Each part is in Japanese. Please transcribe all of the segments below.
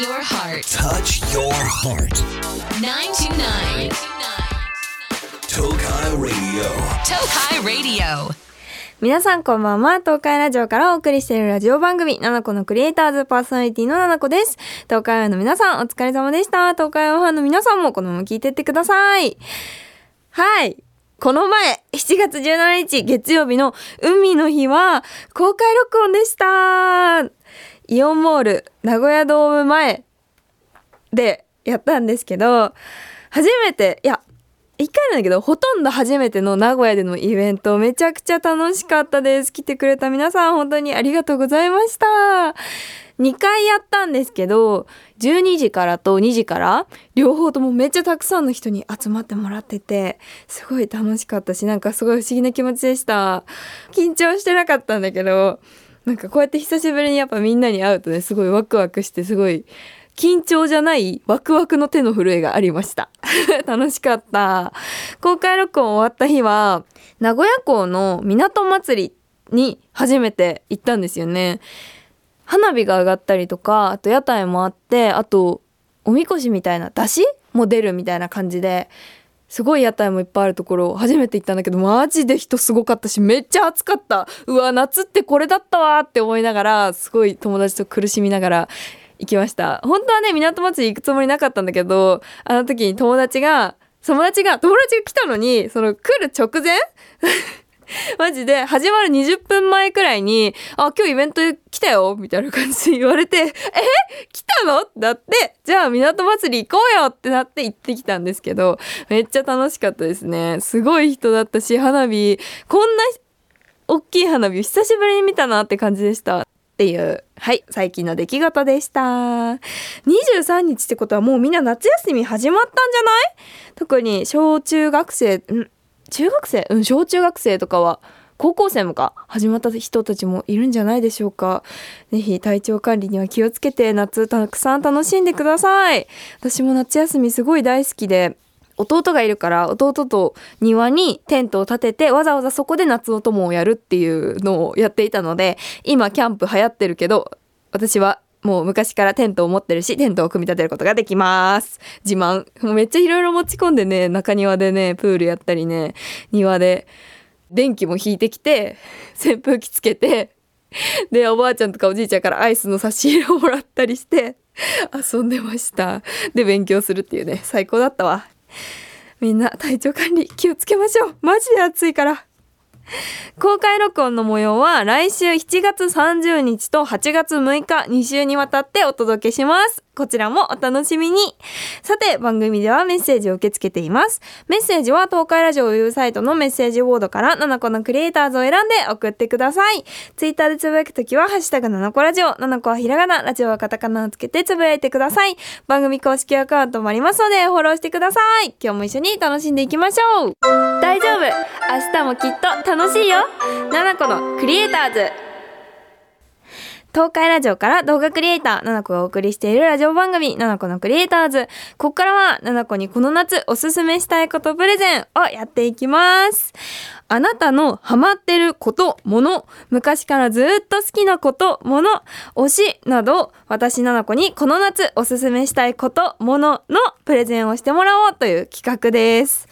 your heart. Touch your heart. 929. Tokai Radio. Tokai Radio. 皆さんこんばんは。東海ラジオからお送りしているラジオ番組、ナナコのクリエイターズパーソナリティのナナコです。東海オンの皆さんお疲れ様でした。東海オンファンの皆さんもこのまま聞いてってください。はい。この前、7月17日月曜日の海の日は公開録音でした。イオンモール名古屋ドーム前でやったんですけど、初めて、いや、一回なんだけど、ほとんど初めての名古屋でのイベント、めちゃくちゃ楽しかったです。来てくれた皆さん、本当にありがとうございました。2回やったんですけど、12時からと2時から、両方ともめっちゃたくさんの人に集まってもらってて、すごい楽しかったし、なんかすごい不思議な気持ちでした。緊張してなかったんだけど、なんかこうやって久しぶりにやっぱみんなに会うとね、すごいワクワクして、すごい、緊張じゃないワクワクの手の震えがありました。楽しかった。公開録音終わった日は、名古屋港の港祭りに初めて行ったんですよね。花火が上がったりとか、あと屋台もあって、あと、おみこしみたいな出汁も出るみたいな感じで、すごい屋台もいっぱいあるところ初めて行ったんだけど、マジで人すごかったし、めっちゃ暑かった。うわ、夏ってこれだったわって思いながら、すごい友達と苦しみながら行きました。本当はね、港町行くつもりなかったんだけど、あの時に友達が、友達が、友達が来たのに、その来る直前 マジで始まる20分前くらいに、あ、今日イベント来たよみたいな感じで言われて、え？来たの？ってなって、じゃあ港祭り行こうよってなって行ってきたんですけど、めっちゃ楽しかったですね。すごい人だったし、花火、こんな大きい花火久しぶりに見たなって感じでした。っていう、はい、最近の出来事でした。23日ってことはもうみんな夏休み始まったんじゃない？特に小中学生、ん？中学生？うん、小中学生とかは、高校生もか、始まった人たちもいるんじゃないでしょうか。ぜひ体調管理には気をつけて夏たくさん楽しんでください。私も夏休みすごい大好きで、弟がいるから弟と庭にテントを立ててわざわざそこで夏の友をやるっていうのをやっていたので今キャンプ流行ってるけど私はもう昔からテントを持ってるしテントを組み立てることができます。自慢。もうめっちゃいろいろ持ち込んでね中庭でねプールやったりね庭で電気も引いてきて扇風機つけてでおばあちゃんとかおじいちゃんからアイスの差し入れをもらったりして遊んでました。で勉強するっていうね最高だったわ。みんな体調管理気をつけましょう。マジで暑いから。公開録音の模様は来週7月30日と8月6日2週にわたってお届けします。こちらもお楽しみに。さて、番組ではメッセージを受け付けています。メッセージは東海ラジオウェブサイトのメッセージボードから7個のクリエイターズを選んで送ってください。ツイッターでつぶやくときは、ハッシュタグ7個ラジオ、7個はひらがな、ラジオはカタカナをつけてつぶやいてください。番組公式アカウントもありますので、フォローしてください。今日も一緒に楽しんでいきましょう。大丈夫明日もきっと楽しいよ !7 個のクリエイターズ東海ラジオから動画クリエイター、ななこがお送りしているラジオ番組、ななこのクリエイターズ。ここからは、ななこにこの夏おすすめしたいことプレゼンをやっていきます。あなたのハマってること、もの、昔からずっと好きなこと、もの、推しなど、私ナナコにこの夏おすすめしたいこと、もののプレゼンをしてもらおうという企画です。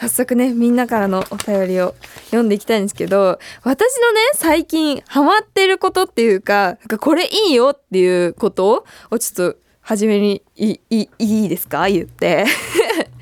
早速ね、みんなからのお便りを読んでいきたいんですけど、私のね、最近ハマってることっていうか、なんかこれいいよっていうことをちょっと初めにいいいいですか？言って。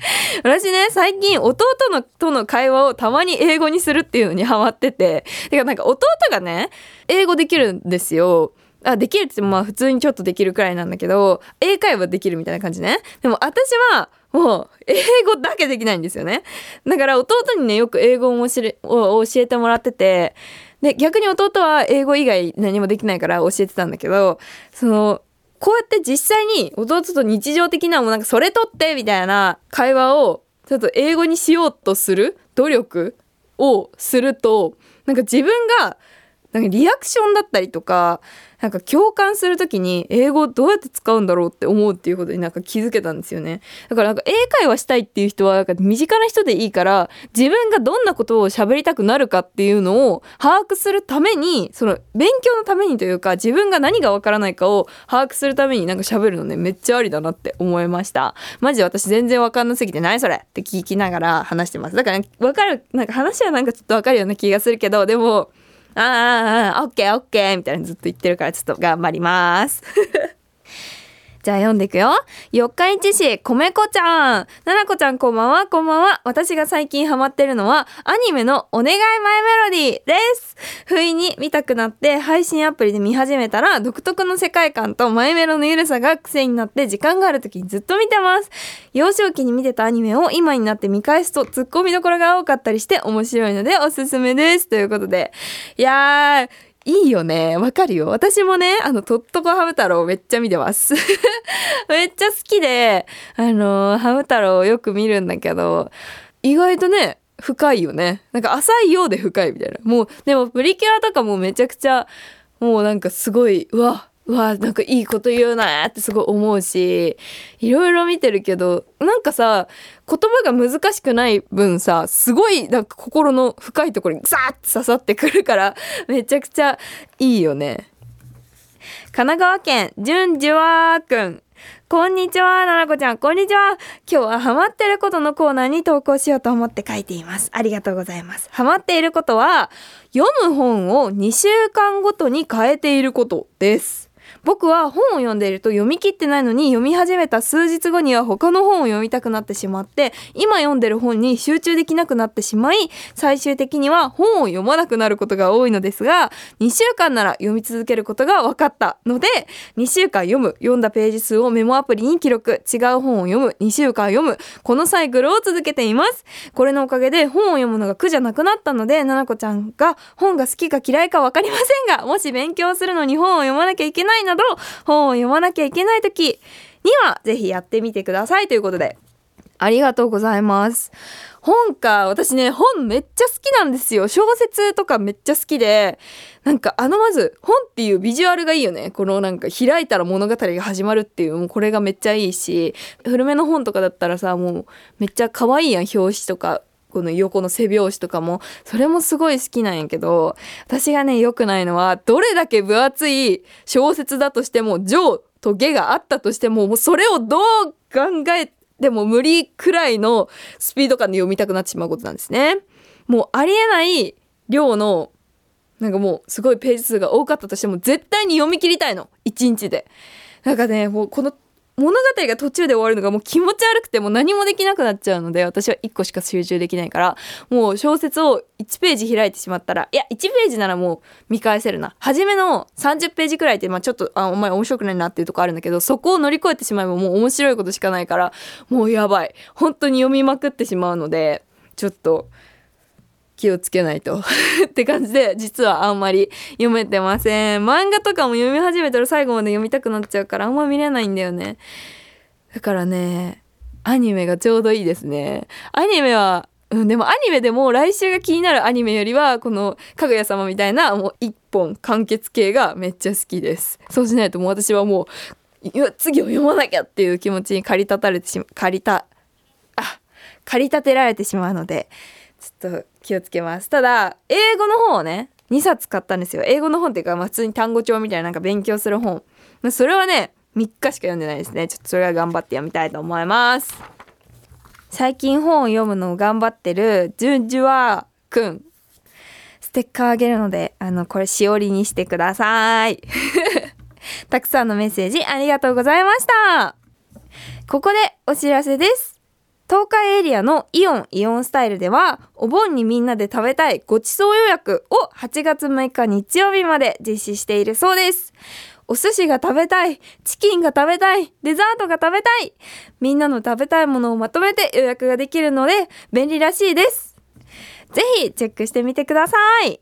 私ね、最近弟のとの会話をたまに英語にするっていうのにハマってて。てかなんか弟がね、英語できるんですよ。あ、できるって言ってもまあ普通にちょっとできるくらいなんだけど、英会話できるみたいな感じね。でも私はもう英語だけできないんですよね。だから弟にね、よく英語を教えを教えてもらってて、で、逆に弟は英語以外何もできないから教えてたんだけど、その、こうやって実際に弟と日常的なもうなんかそれとってみたいな会話をちょっと英語にしようとする努力をするとなんか自分がなんかリアクションだったりとかなんか共感するときに英語どうやって使うんだろうって思うっていうことになんか気づけたんですよね。だからなんか英会話したいっていう人はなんか身近な人でいいから自分がどんなことを喋りたくなるかっていうのを把握するためにその勉強のためにというか自分が何がわからないかを把握するためになんか喋るのねめっちゃありだなって思いました。マジ私全然わかんなすぎて何それ？って聞きながら話してます。だから、ね、わかるなんか話はなんかちょっとわかるような気がするけどでもあーあーあーオッケーオッケーみたいなずっと言ってるからちょっと頑張ります。じゃあ読んでいくよ。四日市市、米子ちゃん。ななこちゃんこんばんは、こんばんは。私が最近ハマってるのは、アニメのお願いマイメロディーです。不意に見たくなって、配信アプリで見始めたら、独特の世界観とマイメロのゆるさが癖になって、時間がある時にずっと見てます。幼少期に見てたアニメを今になって見返すと、ツッコミどころが多かったりして面白いのでおすすめです。ということで。いやー、いいよね。わかるよ。私もね、あの、とっとこハム太郎めっちゃ見てます。めっちゃ好きで、あの、ハム太郎よく見るんだけど、意外とね、深いよね。なんか浅いようで深いみたいな。もう、でもプリキュアとかもめちゃくちゃ、もうなんかすごい、うわ、うわ、なんかいいこと言うなってすごい思うし、いろいろ見てるけど、なんかさ、言葉が難しくない分さ、すごいなんか心の深いところにザーって刺さってくるから、めちゃくちゃいいよね。神奈川県、じゅんじわーくん。こんにちは、ななこちゃん、こんにちは。今日はハマってることのコーナーに投稿しようと思って書いています。ありがとうございます。ハマっていることは、読む本を2週間ごとに変えていることです。僕は本を読んでいると読み切ってないのに読み始めた数日後には他の本を読みたくなってしまって今読んでる本に集中できなくなってしまい最終的には本を読まなくなることが多いのですが2週間なら読み続けることが分かったので2週間読む読んだページ数をメモアプリに記録。違う本を読む2週間読むこのサイクルを続けています。これのおかげで本を読むのが苦じゃなくなったのでななこちゃんが本が好きか嫌いか分かりませんがもし勉強するのに本を読まなきゃいけないなど本を読まなきゃいけない時にはぜひやってみてくださいということでありがとうございます。本か、私ね、本めっちゃ好きなんですよ。小説とかめっちゃ好きで、なんかあのまず、本っていうビジュアルがいいよね。このなんか開いたら物語が始まるっていう、もうこれがめっちゃいいし、古めの本とかだったらさ、もうめっちゃ可愛いやん、表紙とか。この横の背表紙とかも、それもすごい好きなんやけど、私がね、良くないのは、どれだけ分厚い小説だとしても、上と下があったとしても、もうそれをどう考えでも無理くらいのスピード感で読みたくなってしまうことなんですね。もうありえない量のなんかもうすごいページ数が多かったとしても絶対に読み切りたいの1日で。なんかねもうこの物語が途中で終わるのがもう気持ち悪くてもう何もできなくなっちゃうので私は1個しか集中できないからもう小説を1ページ開いてしまったらいや1ページならもう見返せるな。初めの30ページくらいって、まあ、ちょっとあお前面白くないなっていうとこあるんだけどそこを乗り越えてしまえばもう面白いことしかないからもうやばい。本当に読みまくってしまうのでちょっと気をつけないと。って感じで実はあんまり読めてません。漫画とかも読み始めたら最後まで読みたくなっちゃうからあんま見れないんだよね。だからねアニメがちょうどいいですね。アニメはうん、でもアニメでも来週が気になるアニメよりはこの「かぐや様」みたいなもう一本完結系がめっちゃ好きです。そうしないともう私はもう次を読まなきゃっていう気持ちに駆り立たれてしま駆りたあ駆り立てられてしまうのでちょっと気をつけます。ただ英語の本をね2冊買ったんですよ。英語の本っていうか、まあ、普通に単語帳みたいななんか勉強する本、まあ、それはね3日しか読んでないですね。ちょっとそれは頑張って読みたいと思います。最近本を読むのを頑張ってるジュンジュワくん。ステッカーあげるのであのこれしおりにしてください。たくさんのメッセージありがとうございました。ここでお知らせです。東海エリアのイオンイオンスタイルではお盆にみんなで食べたいごちそう予約を8月6日日曜日まで実施しているそうです。お寿司が食べたいチキンが食べたいデザートが食べたいみんなの食べたいものをまとめて予約ができるので便利らしいです。ぜひチェックしてみてください。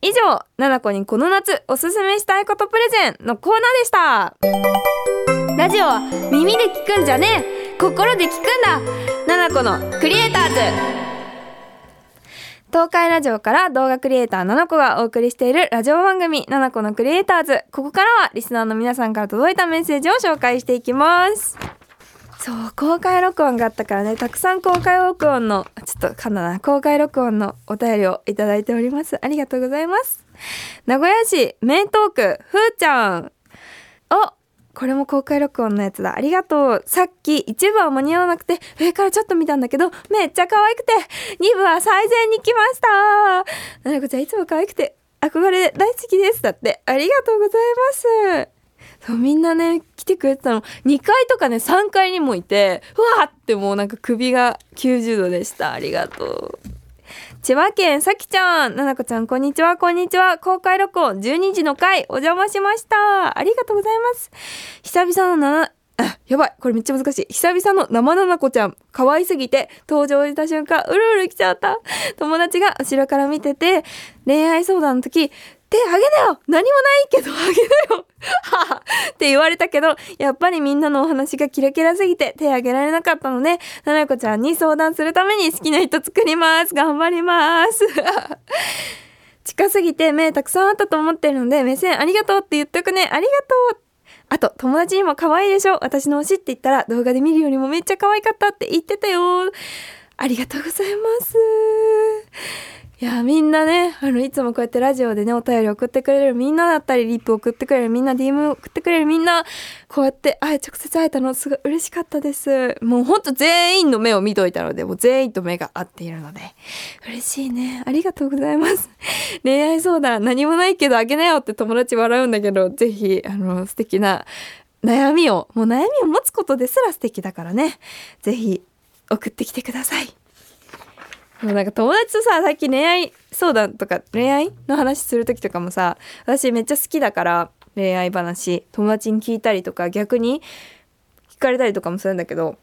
以上、ななこにこの夏おすすめしたいことプレゼンのコーナーでした。ラジオは耳で聞くんじゃねえ心で聞くんだ。ななこのクリエイターズ。東海ラジオから動画クリエイターななこがお送りしているラジオ番組ななこのクリエイターズ。ここからはリスナーの皆さんから届いたメッセージを紹介していきます。そう公開録音があったからねたくさん公開録音のちょっとかんだな。公開録音のお便りをいただいております。ありがとうございます。名古屋市名東区ふーちゃん。おこれも公開録音のやつだ。ありがとう。さっき一部は間に合わなくて、上からちょっと見たんだけど、めっちゃ可愛くて、二部は最善に来ました。ななこちゃんいつも可愛くて、憧れ大好きです。だって。ありがとうございます。そうみんなね来てくれてたの2階とかね3階にもいてうわーってもうなんか首が90度でしたありがとう千葉県さきちゃんななこちゃんこんにちは。こんにちは。公開録音12時の回お邪魔しました。ありがとうございます。久々のなあやばい。これめっちゃ難しい。久々の生ななこちゃん。可愛すぎて登場した瞬間うるうる来ちゃった。友達が後ろから見てて恋愛相談の時手あげなよ。何もないけどあげなよ。って言われたけどやっぱりみんなのお話がキラキラすぎて手あげられなかったのでななこちゃんに相談するために好きな人作ります。頑張ります。近すぎて目たくさんあったと思ってるので目線ありがとうって言っとくね。ありがとう。あと友達にも可愛いでしょ。私の推しって言ったら動画で見るよりもめっちゃ可愛かったって言ってたよ。ありがとうございます。いやみんなねあのいつもこうやってラジオでねお便り送ってくれるみんなだったりリップ送ってくれるみんな DM 送ってくれるみんなこうやってあ直接会えたのすごい嬉しかったです。もうほんと全員の目を見といたのでもう全員と目が合っているので嬉しいね。ありがとうございます。恋愛相談何もないけどあげなよって友達笑うんだけどぜひあの素敵な悩みをもう悩みを持つことですら素敵だからね。ぜひ送ってきてください。もうなんか友達とさ最近恋愛相談とか恋愛の話する時とかもさ私めっちゃ好きだから恋愛話友達に聞いたりとか逆に聞かれたりとかもするんだけど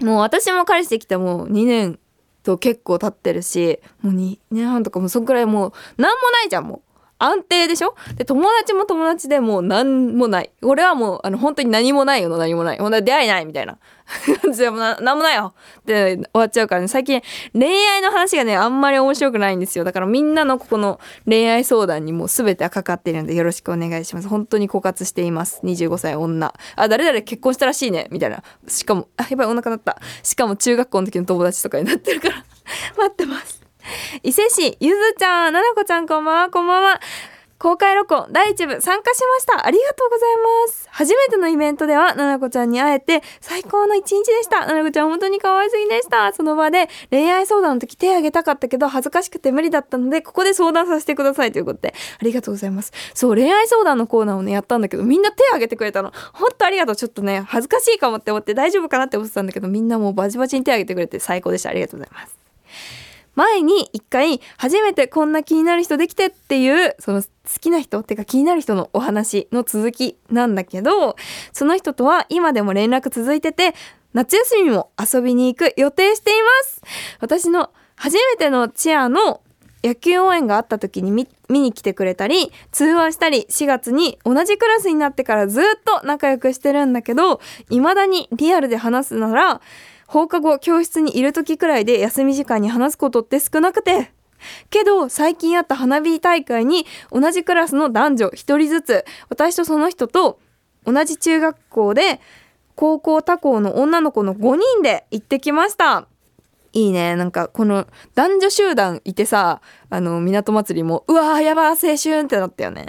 もう私も彼氏できてもう2年と結構経ってるしもう2年半とかもそんくらいもう何もないじゃんもう。安定でしょ？で友達も友達でもう何もない。俺はもうあの本当に何もないよ。の何もない。ほんと出会いないみたいな。感じでもな何もないよ。って終わっちゃうからね。最近恋愛の話がねあんまり面白くないんですよ。だからみんなのここの恋愛相談にもう全てはかかっているのでよろしくお願いします。本当に枯渇しています。25歳女。あ誰々結婚したらしいね。みたいな。しかもあやばいお腹鳴った。しかも中学校の時の友達とかになってるから。待ってます。伊勢市ゆずちゃんななこちゃんこんばんは。こんばんは公開録音第1部参加しました。ありがとうございます。初めてのイベントではななこちゃんに会えて最高の一日でした。ななこちゃん本当に可愛すぎでした。その場で恋愛相談の時手挙げたかったけど恥ずかしくて無理だったのでここで相談させてくださいということでありがとうございます。そう恋愛相談のコーナーをねやったんだけどみんな手挙げてくれたの。本当ありがとう。ちょっとね恥ずかしいかもって思って大丈夫かなって思ってたんだけどみんなもうバチバチに手挙げてくれて最高でした。ありがとうございます。前に一回初めてこんな気になる人できてっていうその好きな人っていうか気になる人のお話の続きなんだけどその人とは今でも連絡続いてて夏休みも遊びに行く予定しています。私の初めてのチアの野球応援があった時に見見に来てくれたり通話したり4月に同じクラスになってからずっと仲良くしてるんだけど未だにリアルで話すなら放課後教室にいる時くらいで休み時間に話すことって少なくて。けど最近あった花火大会に同じクラスの男女1人ずつ。私とその人と同じ中学校で高校他校の女の子の5人で行ってきました。いいね。なんかこの男女集団いてさあの港祭りもうわーやばー青春ってなったよね。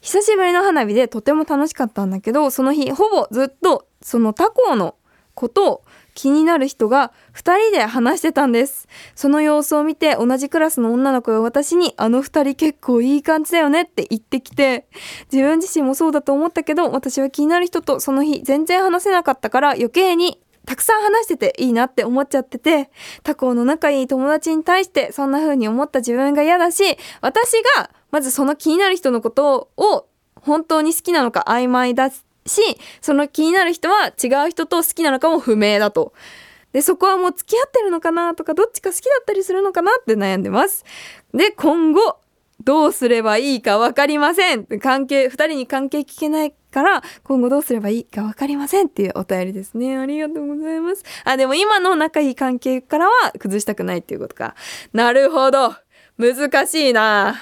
久しぶりの花火でとても楽しかったんだけどその日ほぼずっとその他校のことを気になる人が2人で話してたんです。その様子を見て同じクラスの女の子が私にあの2人結構いい感じだよねって言ってきて自分自身もそうだと思ったけど私は気になる人とその日全然話せなかったから余計にたくさん話してていいなって思っちゃってて他校の仲いい友達に対してそんな風に思った自分が嫌だし私がまずその気になる人のことを本当に好きなのか曖昧だしその気になる人は違う人と好きなのかも不明だと。でそこはもう付き合ってるのかなとかどっちか好きだったりするのかなって悩んでます。で今後どうすればいいか分かりません。関係2人に関係聞けないから今後どうすればいいか分かりませんっていうお便りですね。ありがとうございます。あでも今の仲いい関係からは崩したくないっていうことか。なるほど。難しいな。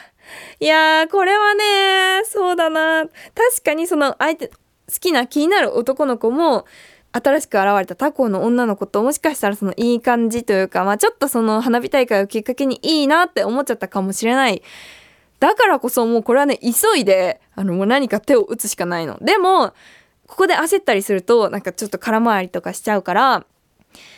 いやーこれはねそうだな確かにその相手好きな気になる男の子も新しく現れた他校の女の子ともしかしたらそのいい感じというか、まあちょっとその花火大会をきっかけにいいなって思っちゃったかもしれない。だからこそもうこれはね、急いで、あのもう何か手を打つしかないの。でも、ここで焦ったりすると、なんかちょっと空回りとかしちゃうから、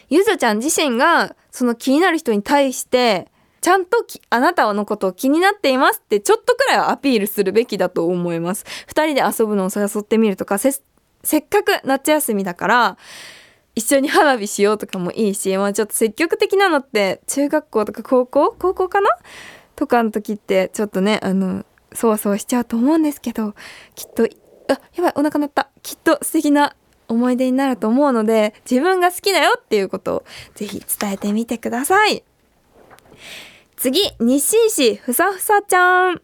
ゆずちゃん自身がその気になる人に対して、ちゃんとあなたのことを気になっていますってちょっとくらいはアピールするべきだと思います。二人で遊ぶのを誘ってみるとか、せっかく夏休みだから一緒に花火しようとかもいいし、まあ、ちょっと積極的なのって中学校とか高校？高校かな？とかの時ってちょっとねあのそわそわしちゃうと思うんですけどきっとあやばいお腹鳴った。きっと素敵な思い出になると思うので自分が好きだよっていうことをぜひ伝えてみてください。次日清市ふさふさちゃん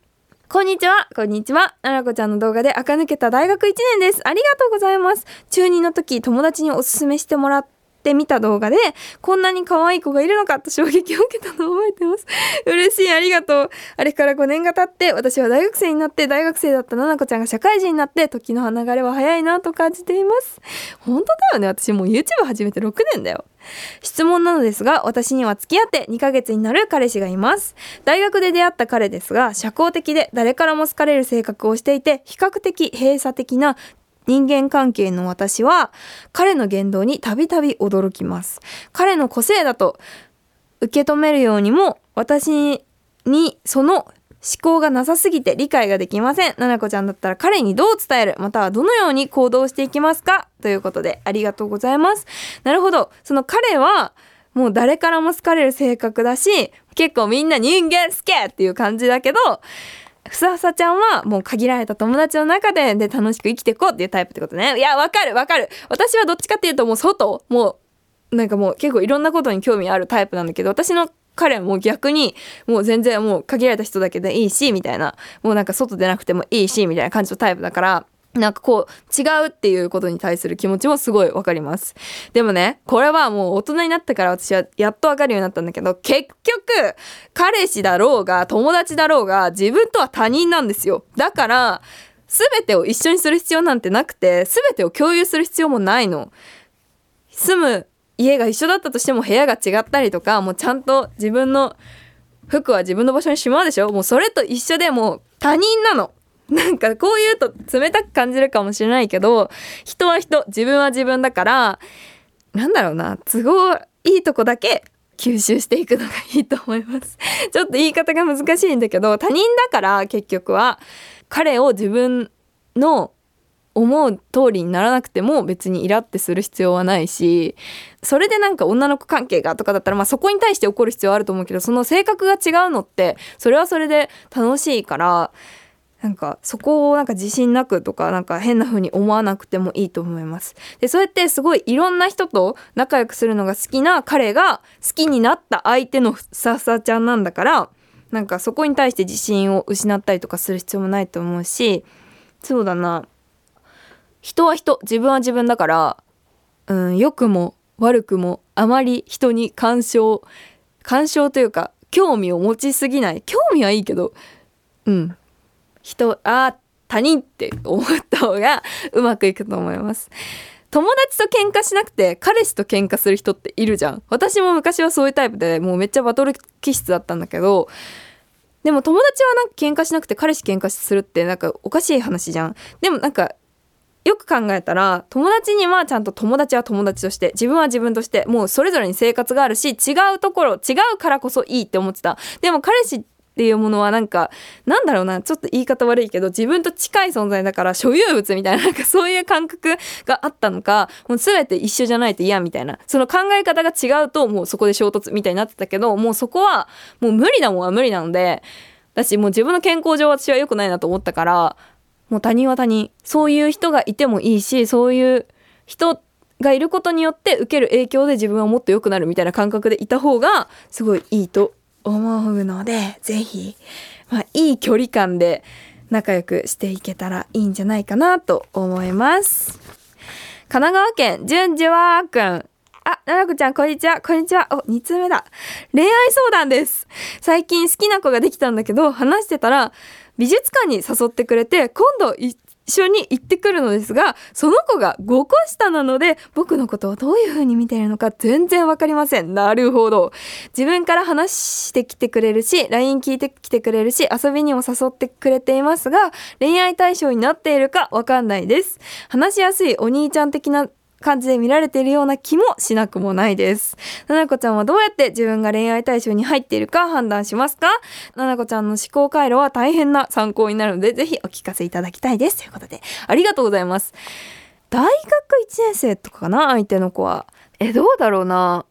こんにちは。こんにちは。ななこちゃんの動画で垢抜けた大学1年です。ありがとうございます。中2の時、友達におすすめしてもらっててみた動画で、こんなに可愛い子がいるのかと衝撃を受けたのを覚えてます。嬉しい、ありがとう。あれから5年が経って、私は大学生になって、大学生だったななこちゃんが社会人になって、時の流れは早いなと感じています。本当だよね。私もう YouTube 始めて6年だよ。質問なのですが、私には付き合って2ヶ月になる彼氏がいます。大学で出会った彼ですが、社交的で誰からも好かれる性格をしていて、比較的閉鎖的な人間関係の私は、彼の言動にたびたび驚きます。彼の個性だと受け止めるようにも、私にその思考がなさすぎて理解ができません。ななこちゃんだったら彼にどう伝える？またはどのように行動していきますか？ということでありがとうございます。なるほど。その彼はもう誰からも好かれる性格だし、結構みんな人間好きっていう感じだけど、ふさふさちゃんはもう限られた友達の中でで楽しく生きていこうっていうタイプってことね。いや、わかるわかる。私はどっちかっていうともう外、もうなんかもう結構いろんなことに興味あるタイプなんだけど、私の彼はもう逆にもう全然もう限られた人だけでいいしみたいなもうなんか外でなくてもいいしみたいな感じのタイプだからなんかこう違うっていうことに対する気持ちもすごいわかります。でもね、これはもう大人になってから私はやっとわかるようになったんだけど、結局彼氏だろうが友達だろうが自分とは他人なんですよ。だから全てを一緒にする必要なんてなくて、全てを共有する必要もないの。住む家が一緒だったとしても部屋が違ったりとかもうちゃんと自分の服は自分の場所にしまうでしょもうそれと一緒でもう他人なの。なんかこう言うと冷たく感じるかもしれないけど人は人自分は自分だからなんだろうな都合いいとこだけ吸収していくのがいいと思います。ちょっと言い方が難しいんだけど他人だから結局は彼を自分の思う通りにならなくても別にイラってする必要はないしそれでなんか女の子関係がとかだったらまあそこに対して怒る必要はあると思うけどその性格が違うのってそれはそれで楽しいからなんかそこをなんか自信なくとかなんか変な風に思わなくてもいいと思います。でそうやってすごいいろんな人と仲良くするのが好きな彼が好きになった相手のふさふさちゃんなんだからなんかそこに対して自信を失ったりとかする必要もないと思うしそうだな。人は人自分は自分だからうん良くも悪くもあまり人に干渉干渉というか興味を持ちすぎない。興味はいいけどうん。人あ他人って思った方がうまくいくと思います。友達と喧嘩しなくて彼氏と喧嘩する人っているじゃん。私も昔はそういうタイプでもうめっちゃバトル気質だったんだけどでも友達はなんか喧嘩しなくて彼氏喧嘩するってなんかおかしい話じゃん。でもなんかよく考えたら友達にはちゃんと友達は友達として自分は自分としてもうそれぞれに生活があるし違うところ違うからこそいいって思ってた。でも彼氏っていうものはなんかなんだろうなちょっと言い方悪いけど自分と近い存在だから所有物みたいななんかそういう感覚があったのかもう全て一緒じゃないと嫌みたいな。その考え方が違うともうそこで衝突みたいになってたけどもうそこはもう無理なもんは無理なのでだしもう自分の健康上私は良くないなと思ったからもう他人は他人そういう人がいてもいいしそういう人がいることによって受ける影響で自分はもっと良くなるみたいな感覚でいた方がすごいいいと思うのでぜひまあ、いい距離感で仲良くしていけたらいいんじゃないかなと思います。神奈川県、じゅんじわーくん。あ、ななこちゃん、こんにちは。こんにちは。お、2通目だ。恋愛相談です。最近好きな子ができたんだけど、話してたら、美術館に誘ってくれて、今度一緒に行ってくるのですが、その子が5個下なので、僕のことをどういう風に見ているのか全然わかりません。なるほど。自分から話してきてくれるし、LINE 聞いてきてくれるし、遊びにも誘ってくれていますが、恋愛対象になっているかわかんないです。話しやすいお兄ちゃん的な感じで見られているような気もしなくもないです。ななこちゃんはどうやって自分が恋愛対象に入っているか判断しますか？ななこちゃんの思考回路は大変な参考になるので、ぜひお聞かせいただきたいです。ということで、ありがとうございます。大学1年生とかかな？相手の子は。え、どうだろうな？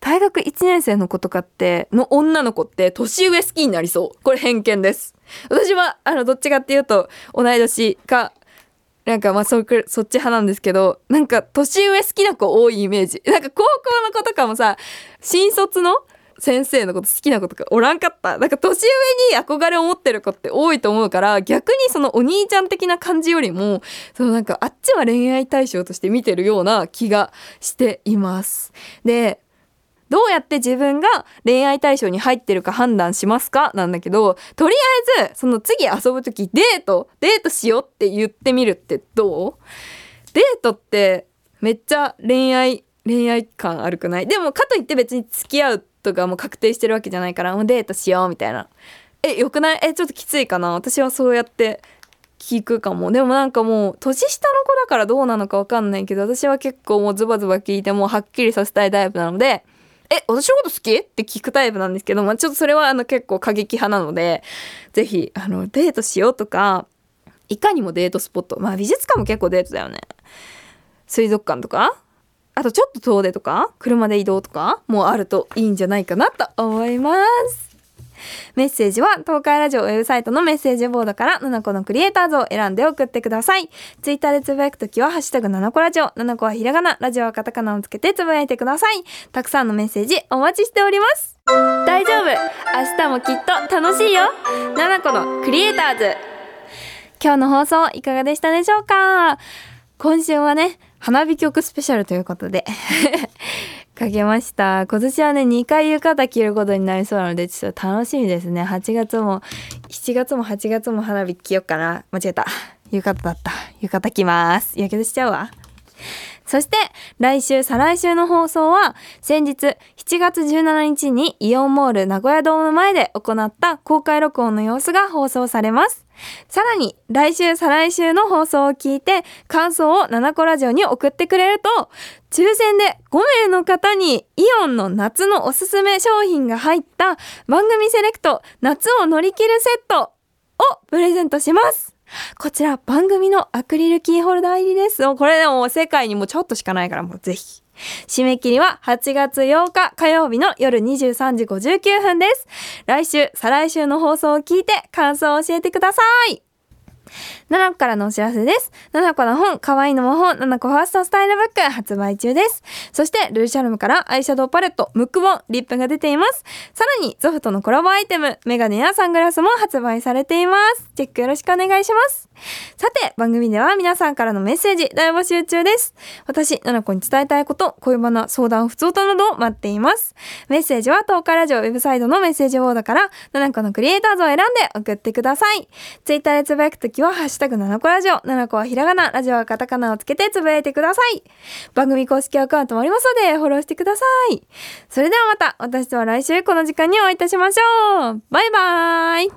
大学1年生の子とかって、の女の子って年上好きになりそう。これ偏見です。私は、あの、どっちかっていうと、同い年か、なんかまあそそっち派なんですけどなんか年上好きな子多いイメージ。なんか高校の子とかもさ新卒の先生のこと好きな子とかおらんかった。なんか年上に憧れを持ってる子って多いと思うから逆にそのお兄ちゃん的な感じよりもそのなんかあっちは恋愛対象として見てるような気がしています。でどうやって自分が恋愛対象に入ってるか判断しますか？なんだけど、とりあえず、その次遊ぶ時デート、デートしようって言ってみるってどう？デートってめっちゃ恋愛、恋愛感あるくない？でもかといって別に付き合うとかも確定してるわけじゃないから、もうデートしようみたいな。え、よくない？え、ちょっときついかな？私はそうやって聞くかも。でもなんかもう、年下の子だからどうなのかわかんないけど、私は結構もうズバズバ聞いてもうはっきりさせたいタイプなので、え、私のこと好き？って聞くタイプなんですけど、まあ、ちょっとそれはあの結構過激派なので、ぜひ、あの、デートしようとか、いかにもデートスポット。まあ美術館も結構デートだよね。水族館とかあとちょっと遠出とか車で移動とかもあるといいんじゃないかなと思います。メッセージは東海ラジオウェブサイトのメッセージボードから7個のクリエイターズを選んで送ってください。ツイッターでつぶやくときはハッシュタグ7個ラジオ、7個はひらがな、ラジオはカタカナをつけてつぶやいてください。たくさんのメッセージお待ちしております。大丈夫明日もきっと楽しいよ !7 個のクリエイターズ今日の放送いかがでしたでしょうか？今週はね、花火曲スペシャルということでかけました。今年はね、2回浴衣着ることになりそうなので、ちょっと楽しみですね。8月も、7月も8月も花火着よっかな。間違えた。浴衣だった。浴衣着ます。やけどしちゃうわ。そして来週再来週の放送は先日7月17日にイオンモール名古屋ドーム前で行った公開録音の様子が放送されます。さらに来週再来週の放送を聞いて感想を七個ラジオに送ってくれると抽選で5名の方にイオンの夏のおすすめ商品が入った番組セレクト夏を乗り切るセットをプレゼントします。こちら番組のアクリルキーホルダー入りです。これでも世界にもちょっとしかないからもうぜひ。締め切りは8月8日火曜日の夜23時59分です。来週、再来週の放送を聞いて感想を教えてください。7個からのお知らせです。7個の本、可愛いのも本、7個ファーストスタイルブック発売中です。そして、ルーシャルムからアイシャドウパレット、ムックボン、リップが出ています。さらに、ゾフとのコラボアイテム、メガネやサングラスも発売されています。チェックよろしくお願いします。さて、番組では皆さんからのメッセージ大募集中です。私、7個に伝えたいこと、恋バナ、相談、不通となどを待っています。メッセージは東海ラジオウェブサイトのメッセージボードから、7個のクリエイターズを選んで送ってください。ツイッターでつぶやくときは、ハッシュタグ7個ラジオ、7個はひらがな、ラジオはカタカナをつけてつぶやいてください。番組公式アカウントもありますので、フォローしてください。それではまた、私とは来週この時間にお会いいたしましょう。バイバーイ